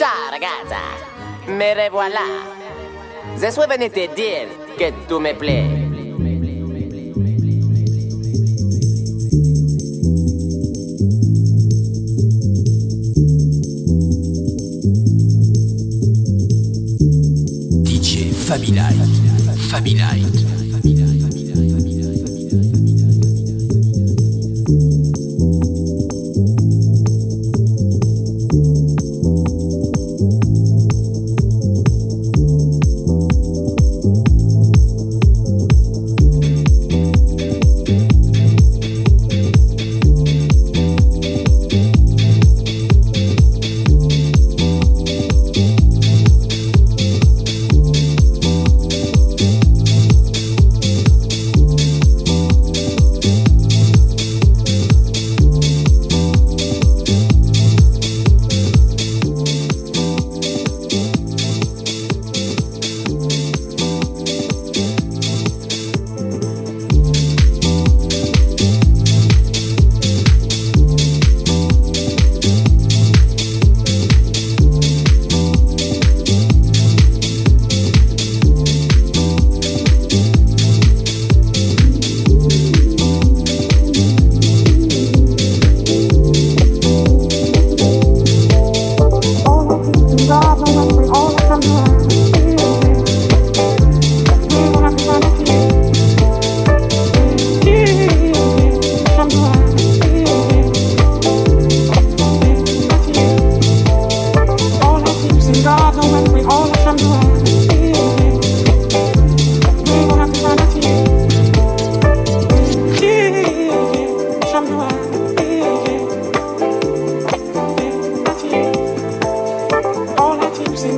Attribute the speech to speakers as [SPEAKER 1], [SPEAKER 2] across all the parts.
[SPEAKER 1] Ciao ragazza, me revoilà. Je suis venu te dire que tu me plais. DJ Fabi Light. Fabi Light.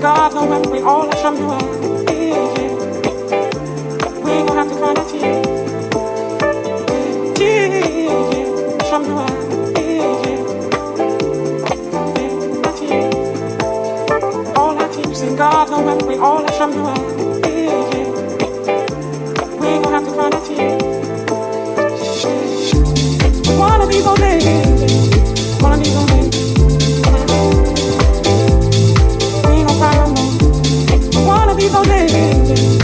[SPEAKER 2] God knows when we all are from you out. We ain't gonna have to cry that tear. Yeah, yeah, yeah. From you out. God knows when we all are from you out. We ain't gonna have to cry that tear. One of these old days. mi bonheur.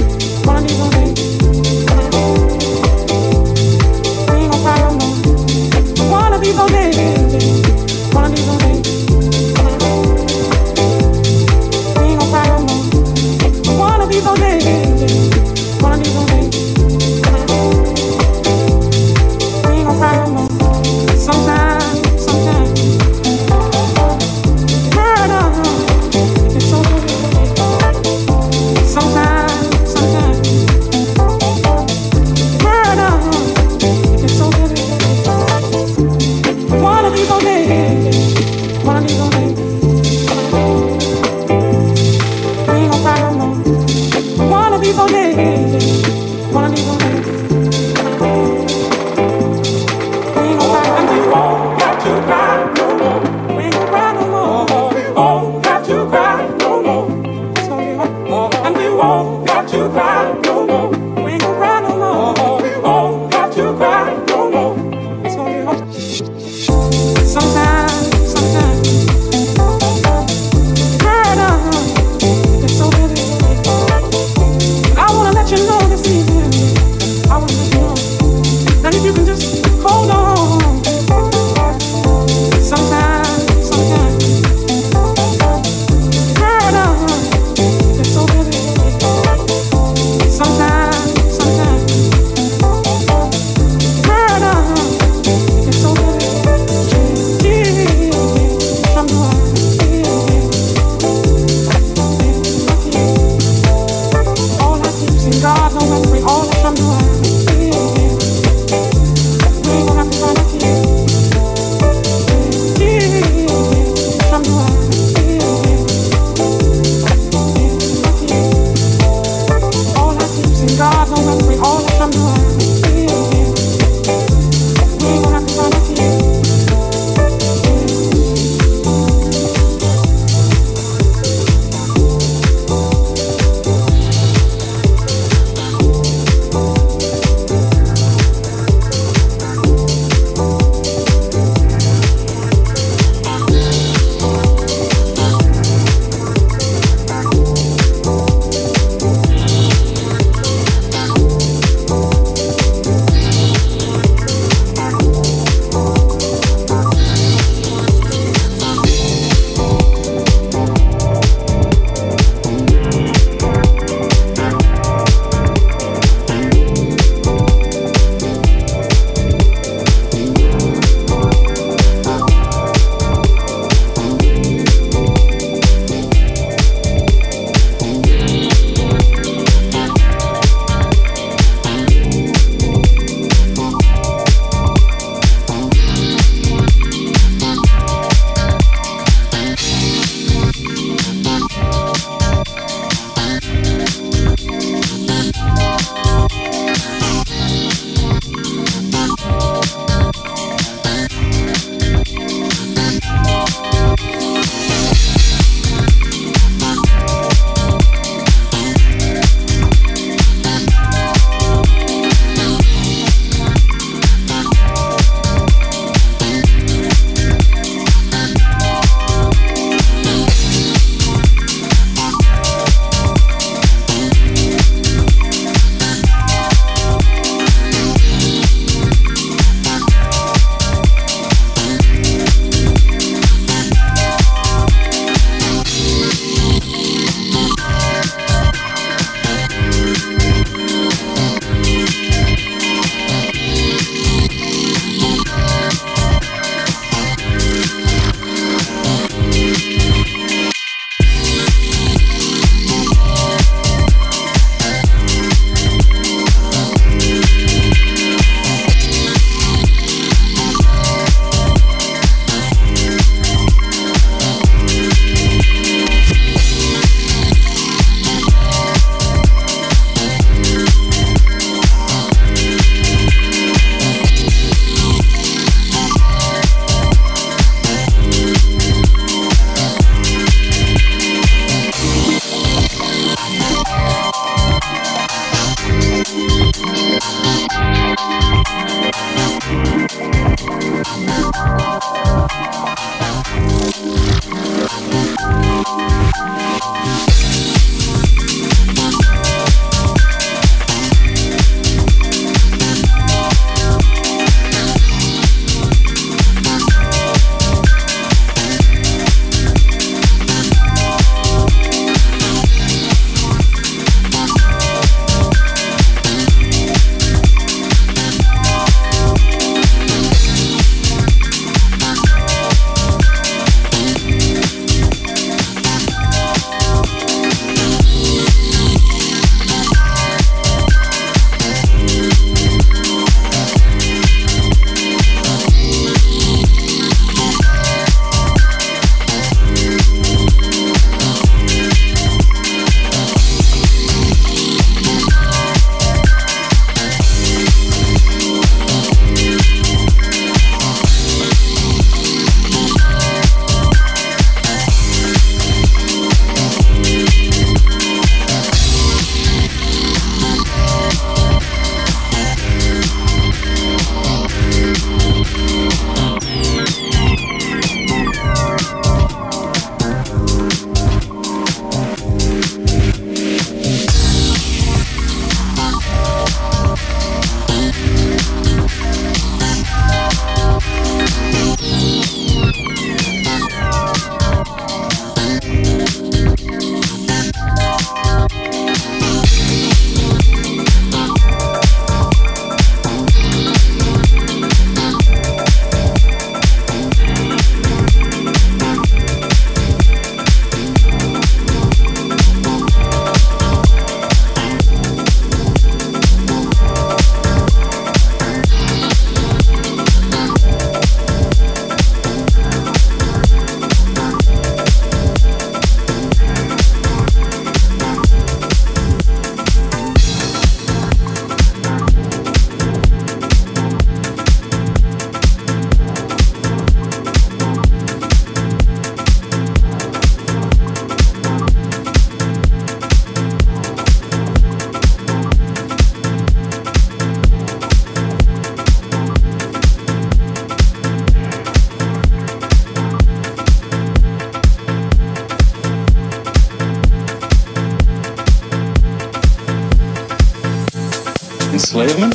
[SPEAKER 3] Enslavement?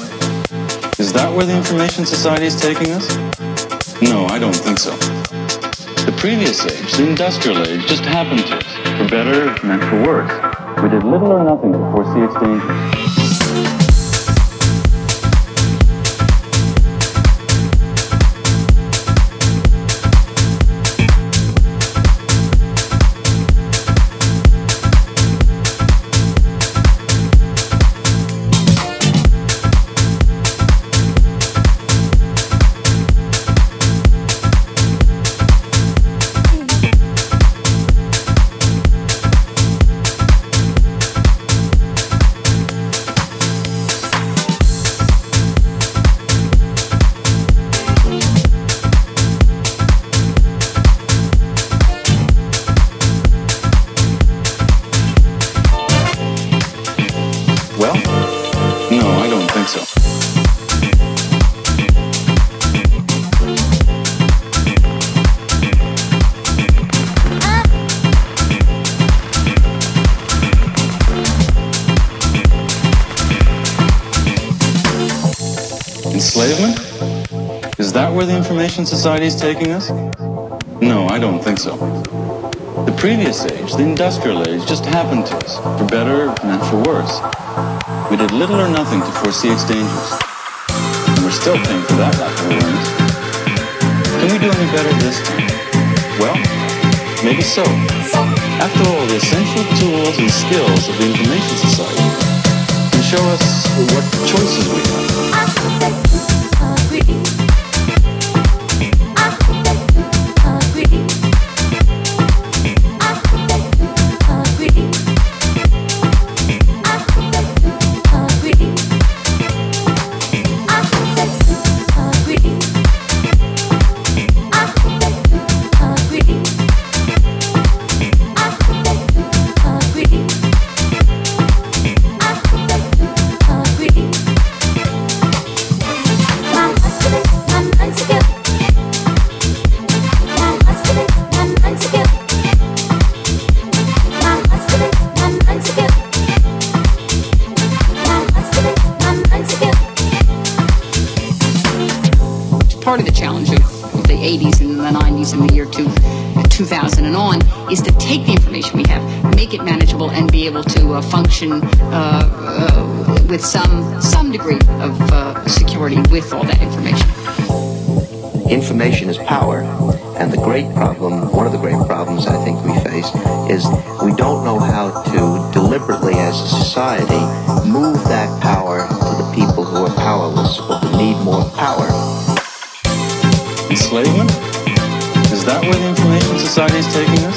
[SPEAKER 3] Is that where the information society is taking us? No, I don't think so. The previous age, the industrial age, just happened to us, for better and for worse. We did little or nothing to foresee its dangers. Information society is taking us? No, I don't think so. The previous age, the industrial age, just happened to us, for better and for worse. We did little or nothing to foresee its dangers. And we're still paying for that lack of awareness. Can we do any better this time? Well, maybe so. After all, the essential tools and skills of the information society can show us what choices we have.
[SPEAKER 4] Function uh, uh, with some some degree of uh, security with all that information.
[SPEAKER 5] Information is power, and the great problem, one of the great problems I think we face, is we don't know how to deliberately, as a society, move that power to the people who are powerless or who need more power.
[SPEAKER 3] Enslavement? Is that where the information society is taking us?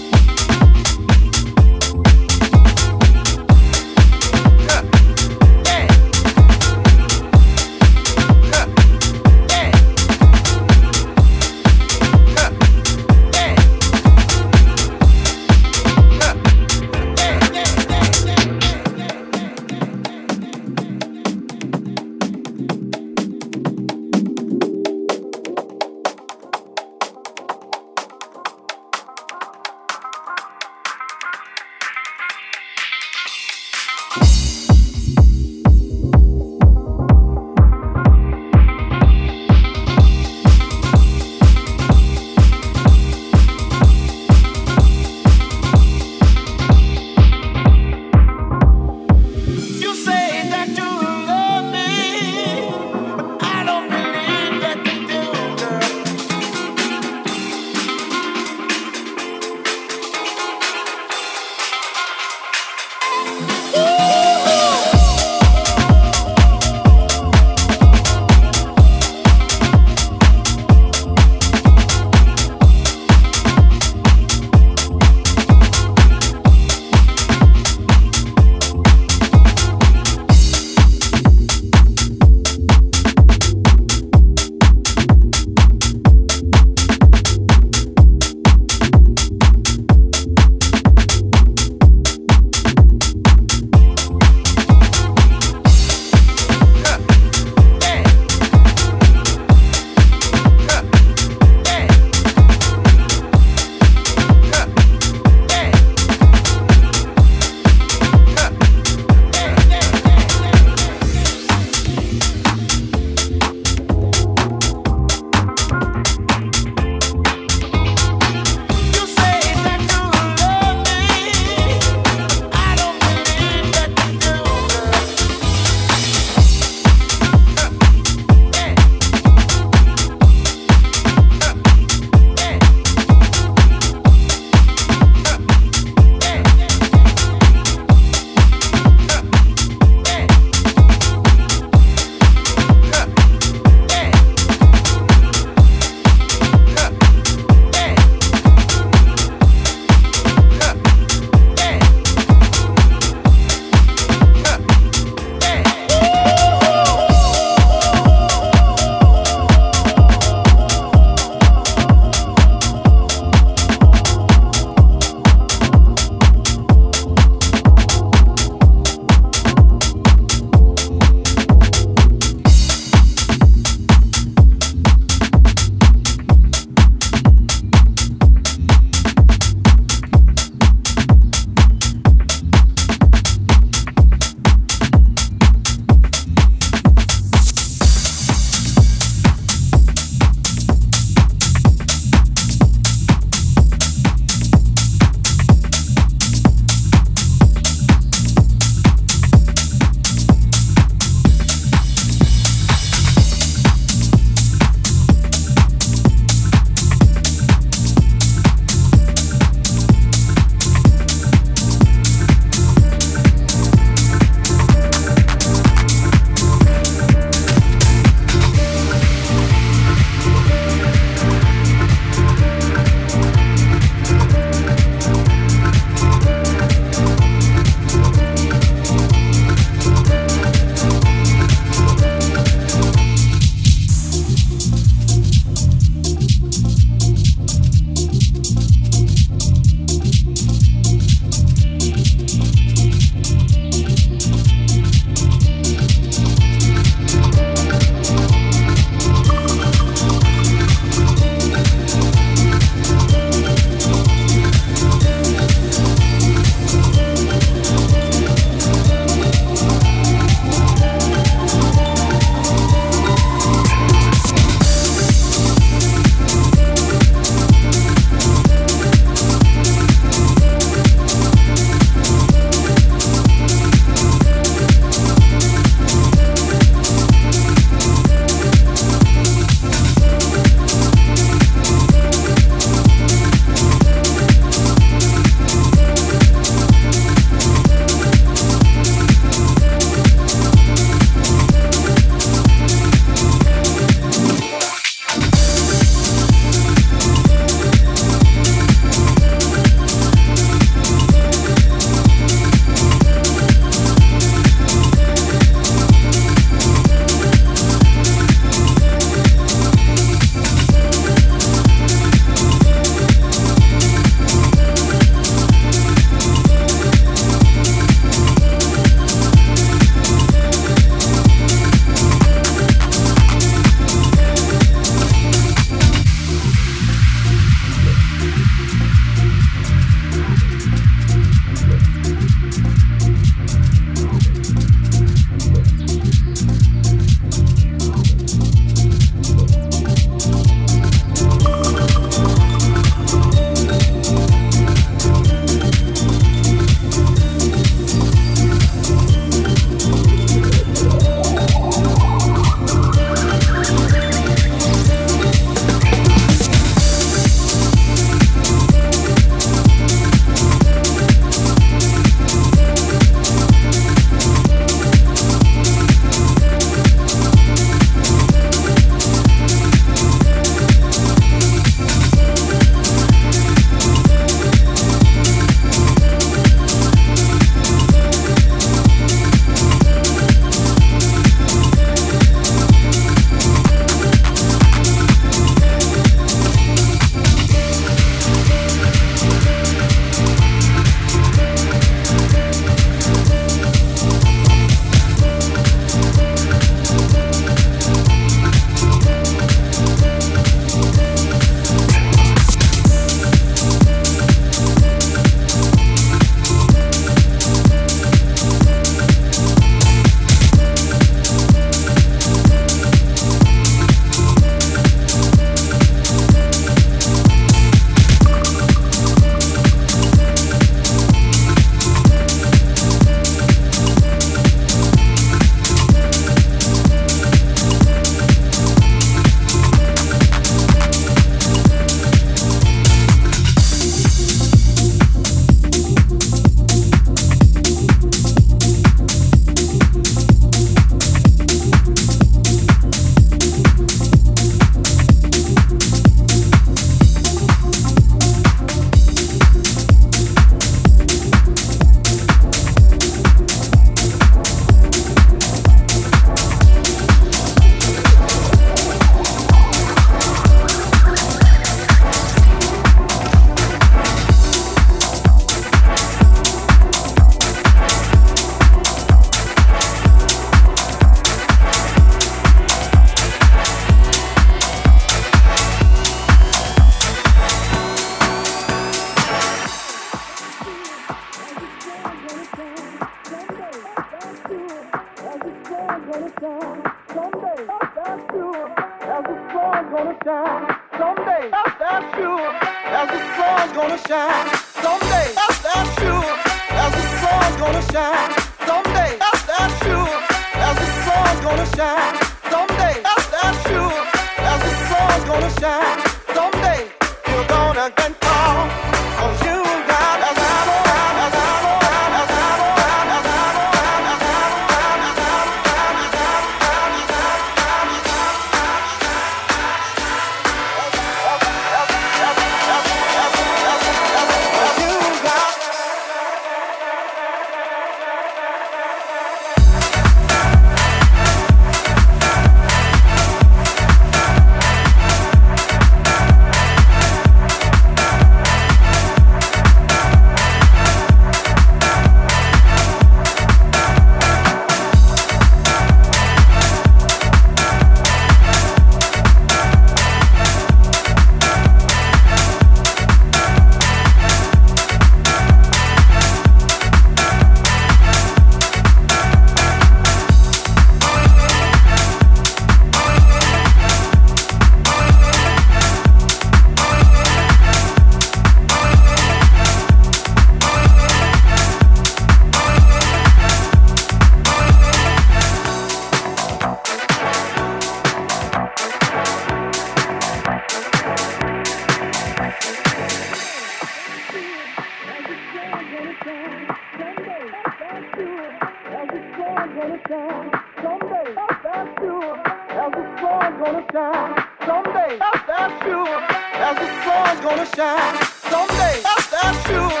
[SPEAKER 6] gonna shine someday. That's sure. As the sun's gonna shine someday. That's sure. As the sun's gonna shine someday. That's sure.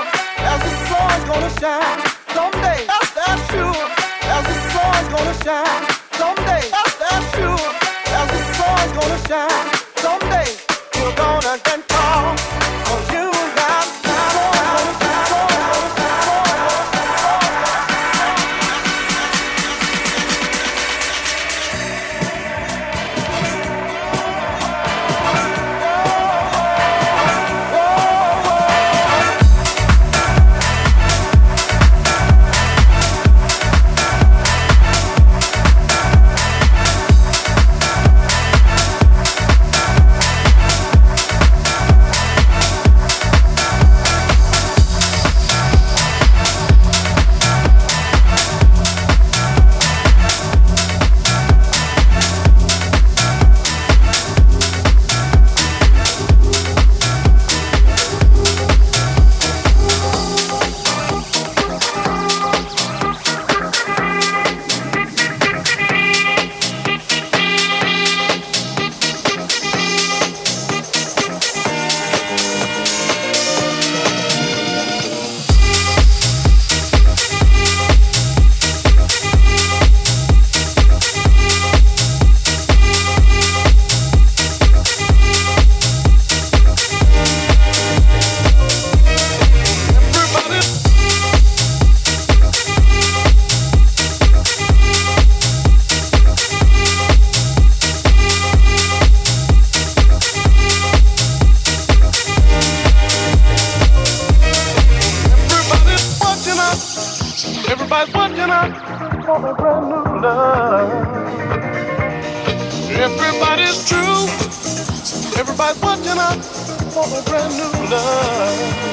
[SPEAKER 6] As the sun's gonna shine someday. That's sure. As the sun's gonna shine someday. That's sure. As the sun's gonna shine someday. We're gonna dance. Everybody's waking up for a brand new love. Everybody's true. Everybody's waking up for a brand new love.